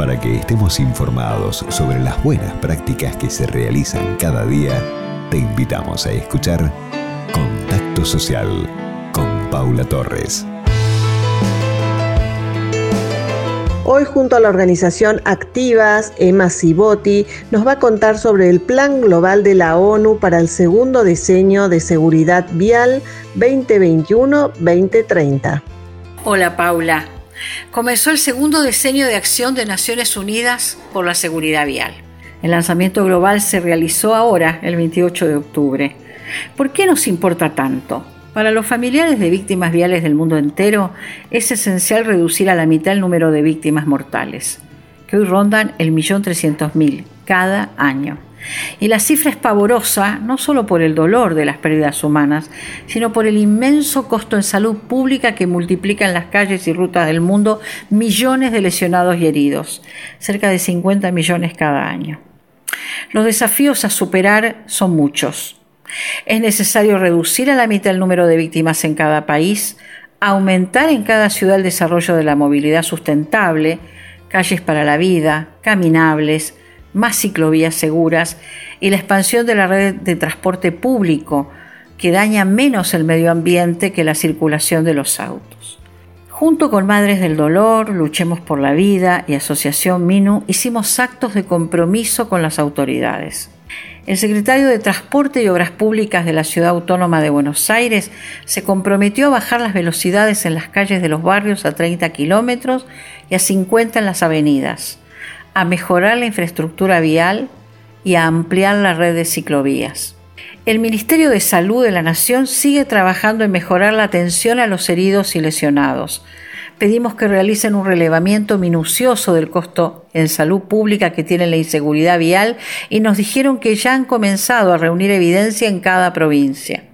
Para que estemos informados sobre las buenas prácticas que se realizan cada día, te invitamos a escuchar Contacto Social con Paula Torres. Hoy junto a la organización Activas, Emma Ciboti nos va a contar sobre el Plan Global de la ONU para el segundo diseño de seguridad vial 2021-2030. Hola Paula. Comenzó el segundo diseño de acción de Naciones Unidas por la Seguridad Vial. El lanzamiento global se realizó ahora, el 28 de octubre. ¿Por qué nos importa tanto? Para los familiares de víctimas viales del mundo entero es esencial reducir a la mitad el número de víctimas mortales, que hoy rondan el millón trescientos mil cada año. Y la cifra es pavorosa no solo por el dolor de las pérdidas humanas, sino por el inmenso costo en salud pública que multiplica en las calles y rutas del mundo millones de lesionados y heridos, cerca de 50 millones cada año. Los desafíos a superar son muchos es necesario reducir a la mitad el número de víctimas en cada país, aumentar en cada ciudad el desarrollo de la movilidad sustentable, calles para la vida, caminables, más ciclovías seguras y la expansión de la red de transporte público, que daña menos el medio ambiente que la circulación de los autos. Junto con Madres del Dolor, Luchemos por la Vida y Asociación Minu hicimos actos de compromiso con las autoridades. El secretario de Transporte y Obras Públicas de la Ciudad Autónoma de Buenos Aires se comprometió a bajar las velocidades en las calles de los barrios a 30 kilómetros y a 50 en las avenidas, a mejorar la infraestructura vial y a ampliar la red de ciclovías. El Ministerio de Salud de la Nación sigue trabajando en mejorar la atención a los heridos y lesionados, pedimos que realicen un relevamiento minucioso del costo en salud pública que tiene la inseguridad vial y nos dijeron que ya han comenzado a reunir evidencia en cada provincia.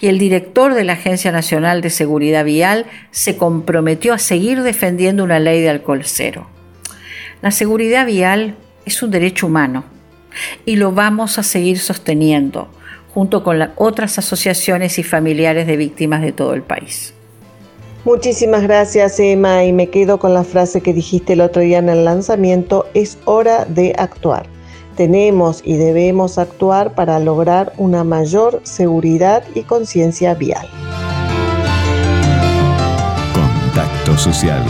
Y el director de la Agencia Nacional de Seguridad Vial se comprometió a seguir defendiendo una ley de alcohol cero. La seguridad vial es un derecho humano y lo vamos a seguir sosteniendo junto con otras asociaciones y familiares de víctimas de todo el país. Muchísimas gracias Emma y me quedo con la frase que dijiste el otro día en el lanzamiento, es hora de actuar. Tenemos y debemos actuar para lograr una mayor seguridad y conciencia vial. Contacto social